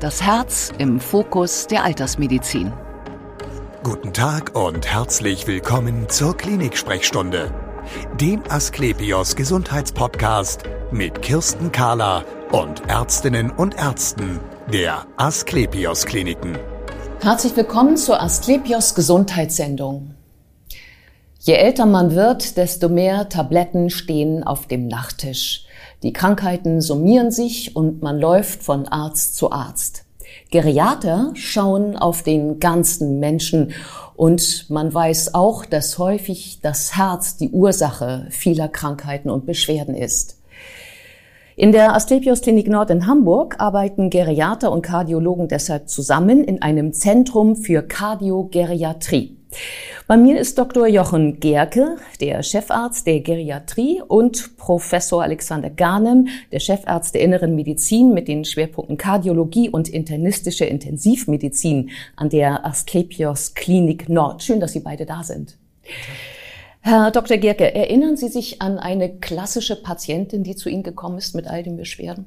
Das Herz im Fokus der Altersmedizin. Guten Tag und herzlich willkommen zur Klinik-Sprechstunde, dem Asklepios Gesundheitspodcast mit Kirsten Kahler und Ärztinnen und Ärzten der Asklepios Kliniken. Herzlich willkommen zur Asklepios Gesundheitssendung. Je älter man wird, desto mehr Tabletten stehen auf dem Nachttisch. Die Krankheiten summieren sich und man läuft von Arzt zu Arzt. Geriater schauen auf den ganzen Menschen und man weiß auch, dass häufig das Herz die Ursache vieler Krankheiten und Beschwerden ist. In der Asklepios Klinik Nord in Hamburg arbeiten Geriater und Kardiologen deshalb zusammen in einem Zentrum für Kardiogeriatrie. Bei mir ist Dr. Jochen Gerke, der Chefarzt der Geriatrie und Professor Alexander Garnem, der Chefarzt der Inneren Medizin mit den Schwerpunkten Kardiologie und internistische Intensivmedizin an der Asklepios Klinik Nord. Schön, dass Sie beide da sind. Herr Dr. Gerke, erinnern Sie sich an eine klassische Patientin, die zu Ihnen gekommen ist mit all den Beschwerden?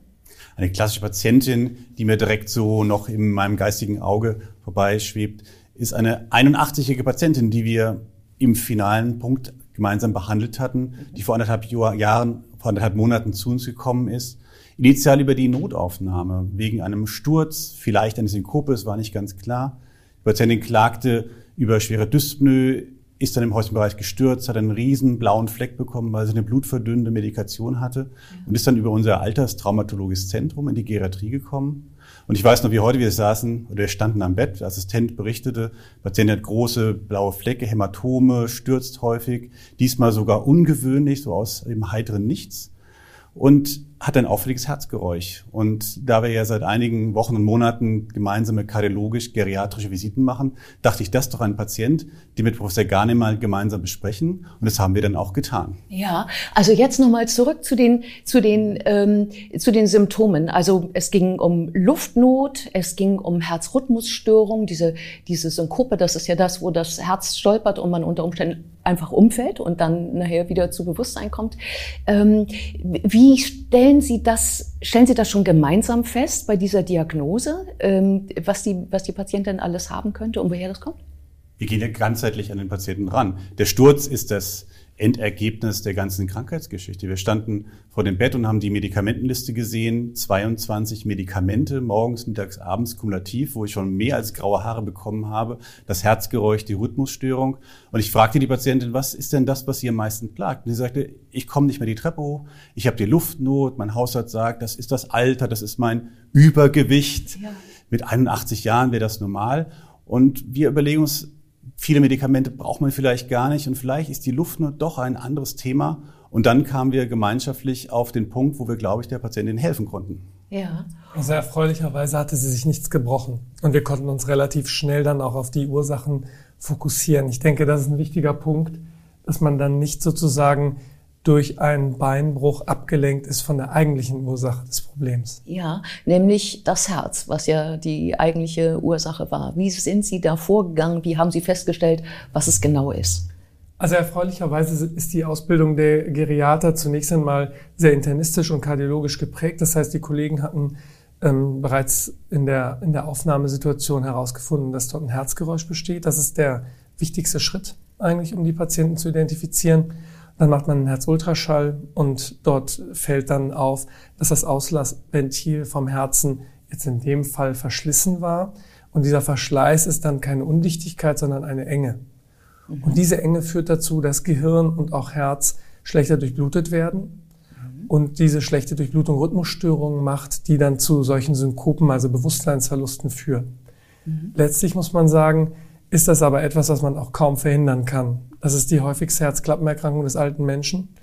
Eine klassische Patientin, die mir direkt so noch in meinem geistigen Auge vorbeischwebt, ist eine 81-jährige Patientin, die wir im finalen Punkt gemeinsam behandelt hatten, die vor anderthalb Jahren, vor anderthalb Monaten zu uns gekommen ist. Initial über die Notaufnahme wegen einem Sturz, vielleicht eine Synkope, es war nicht ganz klar. Die Patientin klagte über schwere Dyspnoe, ist dann im häuslichen Bereich gestürzt, hat einen riesen blauen Fleck bekommen, weil sie eine blutverdünnende Medikation hatte und ist dann über unser Alterstraumatologisches Zentrum in die Geriatrie gekommen. Und ich weiß noch, wie heute wir saßen oder wir standen am Bett, der Assistent berichtete, Patient hat große blaue Flecke, Hämatome, stürzt häufig, diesmal sogar ungewöhnlich, so aus dem heiteren Nichts und hat ein auffälliges Herzgeräusch. Und da wir ja seit einigen Wochen und Monaten gemeinsame kardiologisch-geriatrische Visiten machen, dachte ich, das doch ein Patient, die mit Professor Garne mal gemeinsam besprechen. Und das haben wir dann auch getan. Ja, also jetzt nochmal zurück zu den, zu, den, ähm, zu den Symptomen. Also es ging um Luftnot, es ging um Herzrhythmusstörung, diese, diese Synkope, das ist ja das, wo das Herz stolpert und man unter Umständen einfach umfällt und dann nachher wieder zu Bewusstsein kommt. Ähm, wie stellen Sie das, stellen Sie das schon gemeinsam fest bei dieser Diagnose, ähm, was die, was die Patientin alles haben könnte und woher das kommt? Wir gehen ja ganzheitlich an den Patienten ran. Der Sturz ist das Endergebnis der ganzen Krankheitsgeschichte. Wir standen vor dem Bett und haben die Medikamentenliste gesehen, 22 Medikamente, morgens, mittags, abends kumulativ, wo ich schon mehr als graue Haare bekommen habe, das Herzgeräusch, die Rhythmusstörung. Und ich fragte die Patientin, was ist denn das, was sie am meisten plagt? Und sie sagte, ich komme nicht mehr die Treppe hoch, ich habe die Luftnot, mein Hausarzt sagt, das ist das Alter, das ist mein Übergewicht. Ja. Mit 81 Jahren wäre das normal. Und wir überlegen uns, viele Medikamente braucht man vielleicht gar nicht und vielleicht ist die Luftnot doch ein anderes Thema. Und dann kamen wir gemeinschaftlich auf den Punkt, wo wir, glaube ich, der Patientin helfen konnten. Ja. Also erfreulicherweise hatte sie sich nichts gebrochen. Und wir konnten uns relativ schnell dann auch auf die Ursachen fokussieren. Ich denke, das ist ein wichtiger Punkt, dass man dann nicht sozusagen durch einen Beinbruch abgelenkt ist von der eigentlichen Ursache des Problems. Ja, nämlich das Herz, was ja die eigentliche Ursache war. Wie sind Sie da vorgegangen? Wie haben Sie festgestellt, was es genau ist? Also erfreulicherweise ist die Ausbildung der Geriater zunächst einmal sehr internistisch und kardiologisch geprägt. Das heißt, die Kollegen hatten ähm, bereits in der, in der Aufnahmesituation herausgefunden, dass dort ein Herzgeräusch besteht. Das ist der wichtigste Schritt eigentlich, um die Patienten zu identifizieren. Dann macht man einen Herzultraschall und dort fällt dann auf, dass das Auslassventil vom Herzen jetzt in dem Fall verschlissen war. Und dieser Verschleiß ist dann keine Undichtigkeit, sondern eine Enge. Mhm. Und diese Enge führt dazu, dass Gehirn und auch Herz schlechter durchblutet werden. Mhm. Und diese schlechte Durchblutung Rhythmusstörungen macht, die dann zu solchen Synkopen, also Bewusstseinsverlusten führen. Mhm. Letztlich muss man sagen, ist das aber etwas, was man auch kaum verhindern kann. Das ist die häufigste Herzklappenerkrankung des alten Menschen.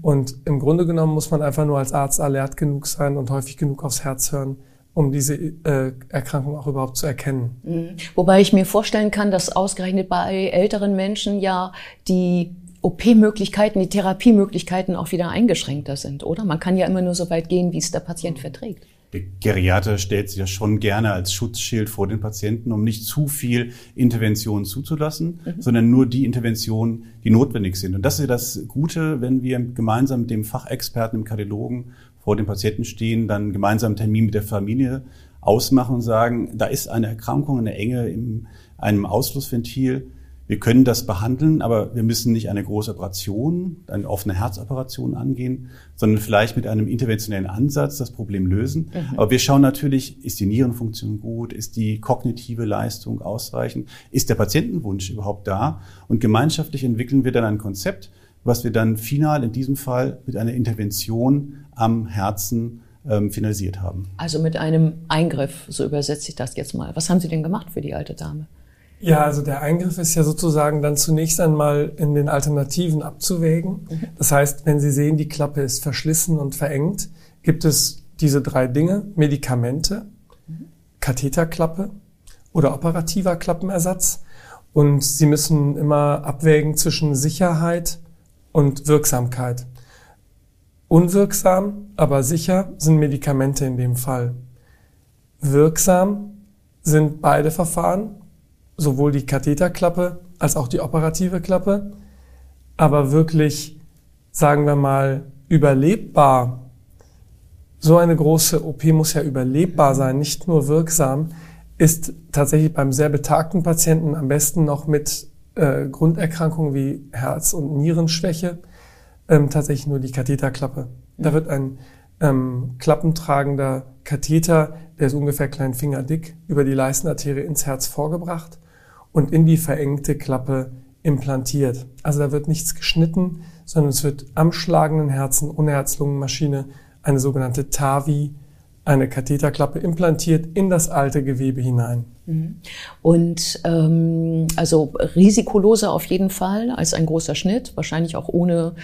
Und im Grunde genommen muss man einfach nur als Arzt alert genug sein und häufig genug aufs Herz hören, um diese äh, Erkrankung auch überhaupt zu erkennen. Mhm. Wobei ich mir vorstellen kann, dass ausgerechnet bei älteren Menschen ja die OP-Möglichkeiten, die Therapiemöglichkeiten auch wieder eingeschränkter sind, oder? Man kann ja immer nur so weit gehen, wie es der Patient verträgt der Geriater stellt sich ja schon gerne als Schutzschild vor den Patienten, um nicht zu viel Intervention zuzulassen, mhm. sondern nur die Interventionen, die notwendig sind. Und das ist ja das Gute, wenn wir gemeinsam mit dem Fachexperten, dem Kardiologen vor dem Patienten stehen, dann gemeinsam einen Termin mit der Familie ausmachen und sagen, da ist eine Erkrankung, eine Enge in einem Ausflussventil. Wir können das behandeln, aber wir müssen nicht eine große Operation, eine offene Herzoperation angehen, sondern vielleicht mit einem interventionellen Ansatz das Problem lösen. Mhm. Aber wir schauen natürlich, ist die Nierenfunktion gut, ist die kognitive Leistung ausreichend, ist der Patientenwunsch überhaupt da? Und gemeinschaftlich entwickeln wir dann ein Konzept, was wir dann final in diesem Fall mit einer Intervention am Herzen ähm, finalisiert haben. Also mit einem Eingriff, so übersetze ich das jetzt mal. Was haben Sie denn gemacht für die alte Dame? Ja, also der Eingriff ist ja sozusagen dann zunächst einmal in den Alternativen abzuwägen. Mhm. Das heißt, wenn Sie sehen, die Klappe ist verschlissen und verengt, gibt es diese drei Dinge, Medikamente, mhm. Katheterklappe oder operativer Klappenersatz. Und Sie müssen immer abwägen zwischen Sicherheit und Wirksamkeit. Unwirksam, aber sicher sind Medikamente in dem Fall. Wirksam sind beide Verfahren, sowohl die Katheterklappe als auch die operative Klappe. Aber wirklich, sagen wir mal, überlebbar. So eine große OP muss ja überlebbar sein, nicht nur wirksam, ist tatsächlich beim sehr betagten Patienten am besten noch mit äh, Grunderkrankungen wie Herz- und Nierenschwäche ähm, tatsächlich nur die Katheterklappe. Da wird ein ähm, klappentragender Katheter, der ist ungefähr kleinen Finger dick, über die Leistenarterie ins Herz vorgebracht und in die verengte Klappe implantiert. Also da wird nichts geschnitten, sondern es wird am schlagenden Herzen ohne Herz-Lungen-Maschine eine sogenannte TAVI, eine Katheterklappe implantiert in das alte Gewebe hinein. Mhm. Und ähm, also risikoloser auf jeden Fall als ein großer Schnitt, wahrscheinlich auch ohne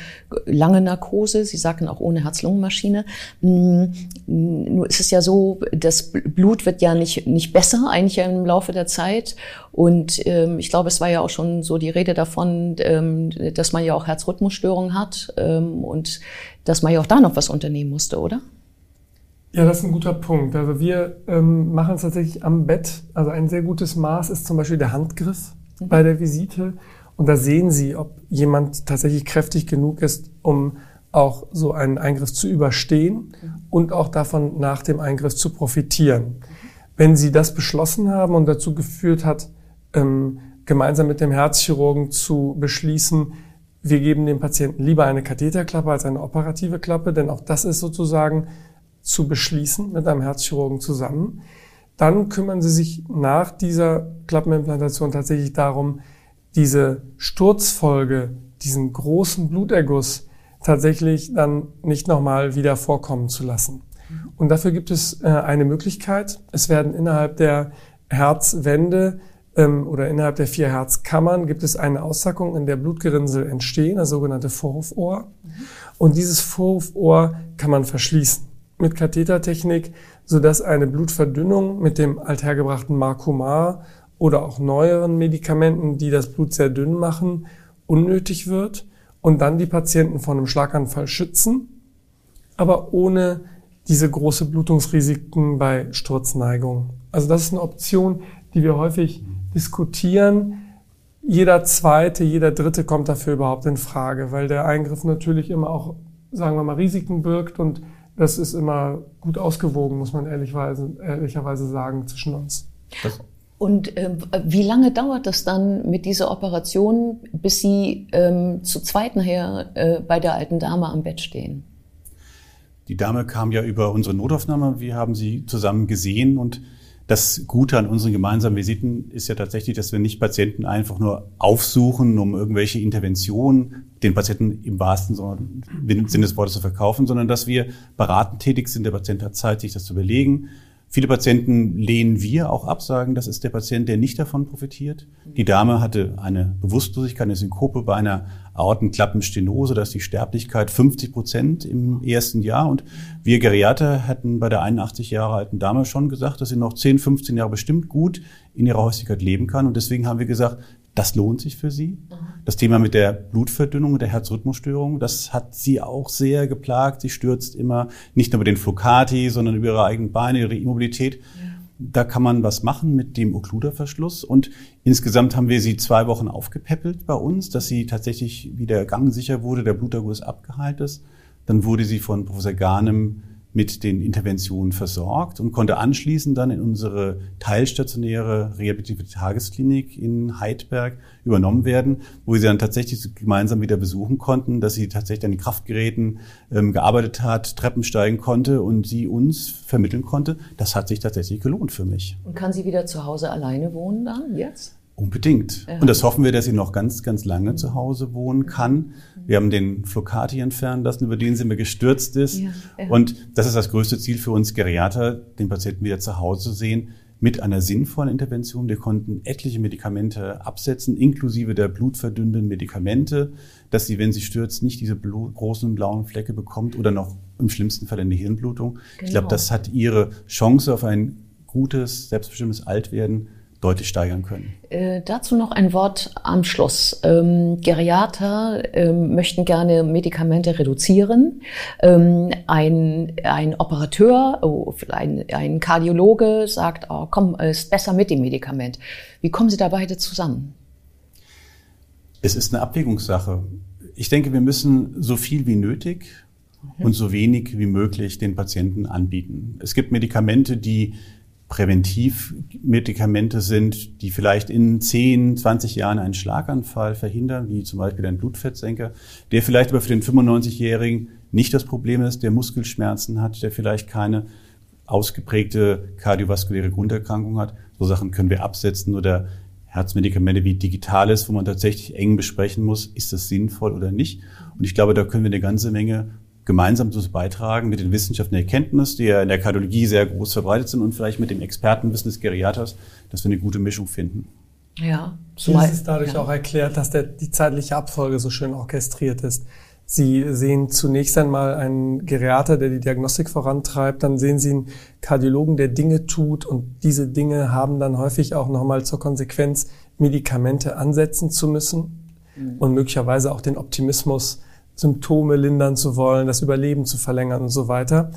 lange Narkose. Sie sagten auch ohne Herz-Lungen-Maschine. Mhm. Nur ist es ja so, das Blut wird ja nicht nicht besser eigentlich im Laufe der Zeit. Und ähm, ich glaube, es war ja auch schon so die Rede davon, ähm, dass man ja auch Herzrhythmusstörungen hat ähm, und dass man ja auch da noch was unternehmen musste, oder? Ja, das ist ein guter Punkt. Also wir ähm, machen es tatsächlich am Bett. Also ein sehr gutes Maß ist zum Beispiel der Handgriff mhm. bei der Visite. Und da sehen Sie, ob jemand tatsächlich kräftig genug ist, um auch so einen Eingriff zu überstehen mhm. und auch davon nach dem Eingriff zu profitieren. Mhm. Wenn Sie das beschlossen haben und dazu geführt hat, ähm, gemeinsam mit dem Herzchirurgen zu beschließen, wir geben dem Patienten lieber eine Katheterklappe als eine operative Klappe, denn auch das ist sozusagen zu beschließen mit einem Herzchirurgen zusammen. Dann kümmern Sie sich nach dieser Klappenimplantation tatsächlich darum, diese Sturzfolge, diesen großen Bluterguss tatsächlich dann nicht nochmal wieder vorkommen zu lassen. Und dafür gibt es äh, eine Möglichkeit. Es werden innerhalb der Herzwände ähm, oder innerhalb der vier Herzkammern gibt es eine Aussackung, in der Blutgerinnsel entstehen, das sogenannte Vorhofohr. Und dieses Vorhofohr kann man verschließen mit Kathetertechnik, sodass eine Blutverdünnung mit dem althergebrachten Marcumar oder auch neueren Medikamenten, die das Blut sehr dünn machen, unnötig wird und dann die Patienten vor einem Schlaganfall schützen, aber ohne diese große Blutungsrisiken bei Sturzneigung. Also das ist eine Option, die wir häufig diskutieren. Jeder zweite, jeder dritte kommt dafür überhaupt in Frage, weil der Eingriff natürlich immer auch, sagen wir mal, Risiken birgt und das ist immer gut ausgewogen, muss man ehrlichweise, ehrlicherweise sagen, zwischen uns. Das und äh, wie lange dauert das dann mit dieser Operation, bis Sie ähm, zu zweit nachher äh, bei der alten Dame am Bett stehen? Die Dame kam ja über unsere Notaufnahme. Wir haben sie zusammen gesehen und das Gute an unseren gemeinsamen Visiten ist ja tatsächlich, dass wir nicht Patienten einfach nur aufsuchen, um irgendwelche Interventionen den Patienten im wahrsten Sinne des Wortes zu verkaufen, sondern dass wir beratend tätig sind. Der Patient hat Zeit, sich das zu überlegen. Viele Patienten lehnen wir auch ab, sagen, das ist der Patient, der nicht davon profitiert. Die Dame hatte eine Bewusstlosigkeit, eine Synkope bei einer Aortenklappenstenose, da ist die Sterblichkeit 50 Prozent im ersten Jahr. Und wir Geriater hatten bei der 81 Jahre alten Dame schon gesagt, dass sie noch 10, 15 Jahre bestimmt gut in ihrer Häuslichkeit leben kann. Und deswegen haben wir gesagt, das lohnt sich für sie. Das Thema mit der Blutverdünnung und der Herzrhythmusstörung, das hat sie auch sehr geplagt. Sie stürzt immer nicht nur über den Flocati, sondern über ihre eigenen Beine, ihre Immobilität. Ja. Da kann man was machen mit dem Okkluderverschluss. Und insgesamt haben wir sie zwei Wochen aufgepäppelt bei uns, dass sie tatsächlich wieder gangsicher wurde, der Bluterguss abgeheilt ist. Dann wurde sie von Professor Garnem mit den Interventionen versorgt und konnte anschließend dann in unsere teilstationäre rehabilitative Tagesklinik in Heidberg übernommen werden, wo wir sie dann tatsächlich gemeinsam wieder besuchen konnten, dass sie tatsächlich an den Kraftgeräten ähm, gearbeitet hat, Treppen steigen konnte und sie uns vermitteln konnte. Das hat sich tatsächlich gelohnt für mich. Und kann sie wieder zu Hause alleine wohnen dann jetzt? Unbedingt. Ja. Und das hoffen wir, dass sie noch ganz, ganz lange zu Hause wohnen kann. Wir haben den Flocati entfernen lassen, über den sie mir gestürzt ist. Ja, ja. Und das ist das größte Ziel für uns Geriater, den Patienten wieder zu Hause zu sehen mit einer sinnvollen Intervention. Wir konnten etliche Medikamente absetzen, inklusive der blutverdünnenden Medikamente, dass sie, wenn sie stürzt, nicht diese großen blauen Flecke bekommt oder noch im schlimmsten Fall eine Hirnblutung. Genau. Ich glaube, das hat ihre Chance auf ein gutes, selbstbestimmtes Altwerden deutlich steigern können. Äh, dazu noch ein Wort am Schluss. Ähm, Geriater ähm, möchten gerne Medikamente reduzieren. Ähm, ein, ein Operateur, oh, ein, ein Kardiologe sagt, oh, komm, ist besser mit dem Medikament. Wie kommen Sie da beide zusammen? Es ist eine Abwägungssache. Ich denke, wir müssen so viel wie nötig mhm. und so wenig wie möglich den Patienten anbieten. Es gibt Medikamente, die Präventivmedikamente sind, die vielleicht in 10, 20 Jahren einen Schlaganfall verhindern, wie zum Beispiel ein Blutfettsenker, der vielleicht aber für den 95-Jährigen nicht das Problem ist, der Muskelschmerzen hat, der vielleicht keine ausgeprägte kardiovaskuläre Grunderkrankung hat. So Sachen können wir absetzen oder Herzmedikamente wie Digitales, wo man tatsächlich eng besprechen muss, ist das sinnvoll oder nicht. Und ich glaube, da können wir eine ganze Menge gemeinsam dazu beitragen mit den wissenschaftlichen Erkenntnissen, die ja in der Kardiologie sehr groß verbreitet sind und vielleicht mit dem Expertenwissen des Geriaters, dass wir eine gute Mischung finden. Ja. Zumal es ist dadurch ja. auch erklärt, dass der, die zeitliche Abfolge so schön orchestriert ist. Sie sehen zunächst einmal einen Geriater, der die Diagnostik vorantreibt, dann sehen Sie einen Kardiologen, der Dinge tut und diese Dinge haben dann häufig auch nochmal zur Konsequenz, Medikamente ansetzen zu müssen mhm. und möglicherweise auch den Optimismus Symptome lindern zu wollen, das Überleben zu verlängern und so weiter.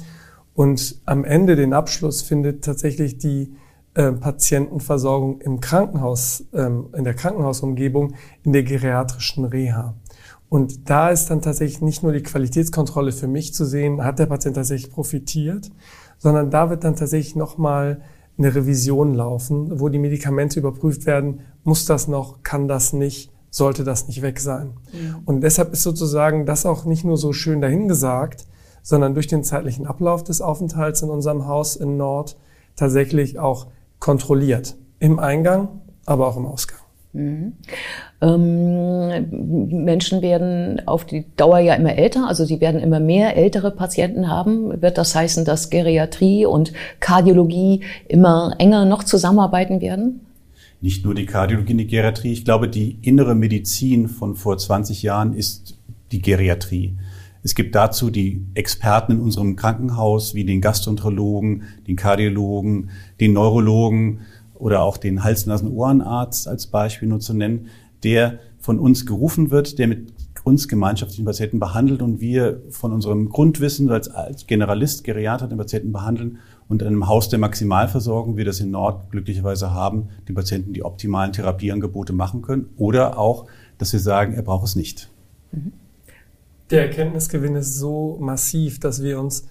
Und am Ende den Abschluss findet tatsächlich die äh, Patientenversorgung im Krankenhaus, ähm, in der Krankenhausumgebung, in der geriatrischen Reha. Und da ist dann tatsächlich nicht nur die Qualitätskontrolle für mich zu sehen, hat der Patient tatsächlich profitiert, sondern da wird dann tatsächlich nochmal eine Revision laufen, wo die Medikamente überprüft werden, muss das noch, kann das nicht, sollte das nicht weg sein. Mhm. Und deshalb ist sozusagen das auch nicht nur so schön dahingesagt, sondern durch den zeitlichen Ablauf des Aufenthalts in unserem Haus in Nord tatsächlich auch kontrolliert. Im Eingang, aber auch im Ausgang. Mhm. Ähm, Menschen werden auf die Dauer ja immer älter, also sie werden immer mehr ältere Patienten haben. Wird das heißen, dass Geriatrie und Kardiologie immer enger noch zusammenarbeiten werden? Nicht nur die Kardiologie die Geriatrie. Ich glaube, die innere Medizin von vor 20 Jahren ist die Geriatrie. Es gibt dazu die Experten in unserem Krankenhaus, wie den Gastroenterologen, den Kardiologen, den Neurologen oder auch den Hals-Nasen-Ohrenarzt als Beispiel nur zu nennen, der von uns gerufen wird, der mit uns gemeinschaftlichen Patienten behandelt und wir von unserem Grundwissen als Generalist, Geriater den Patienten behandeln und in einem Haus der Maximalversorgung, wie wir das in Nord glücklicherweise haben, den Patienten die optimalen Therapieangebote machen können oder auch, dass wir sagen, er braucht es nicht. Der Erkenntnisgewinn ist so massiv, dass wir uns,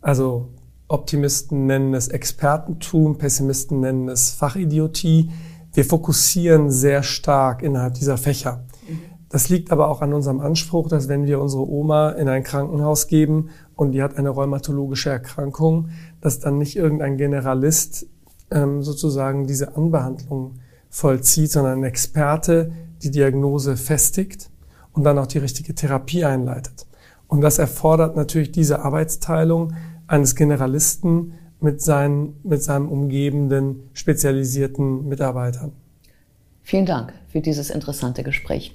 also Optimisten nennen es Expertentum, Pessimisten nennen es Fachidiotie. Wir fokussieren sehr stark innerhalb dieser Fächer. Das liegt aber auch an unserem Anspruch, dass wenn wir unsere Oma in ein Krankenhaus geben und die hat eine rheumatologische Erkrankung, dass dann nicht irgendein Generalist ähm, sozusagen diese Anbehandlung vollzieht, sondern ein Experte die Diagnose festigt und dann auch die richtige Therapie einleitet. Und das erfordert natürlich diese Arbeitsteilung eines Generalisten mit, seinen, mit seinem umgebenden spezialisierten Mitarbeitern. Vielen Dank für dieses interessante Gespräch.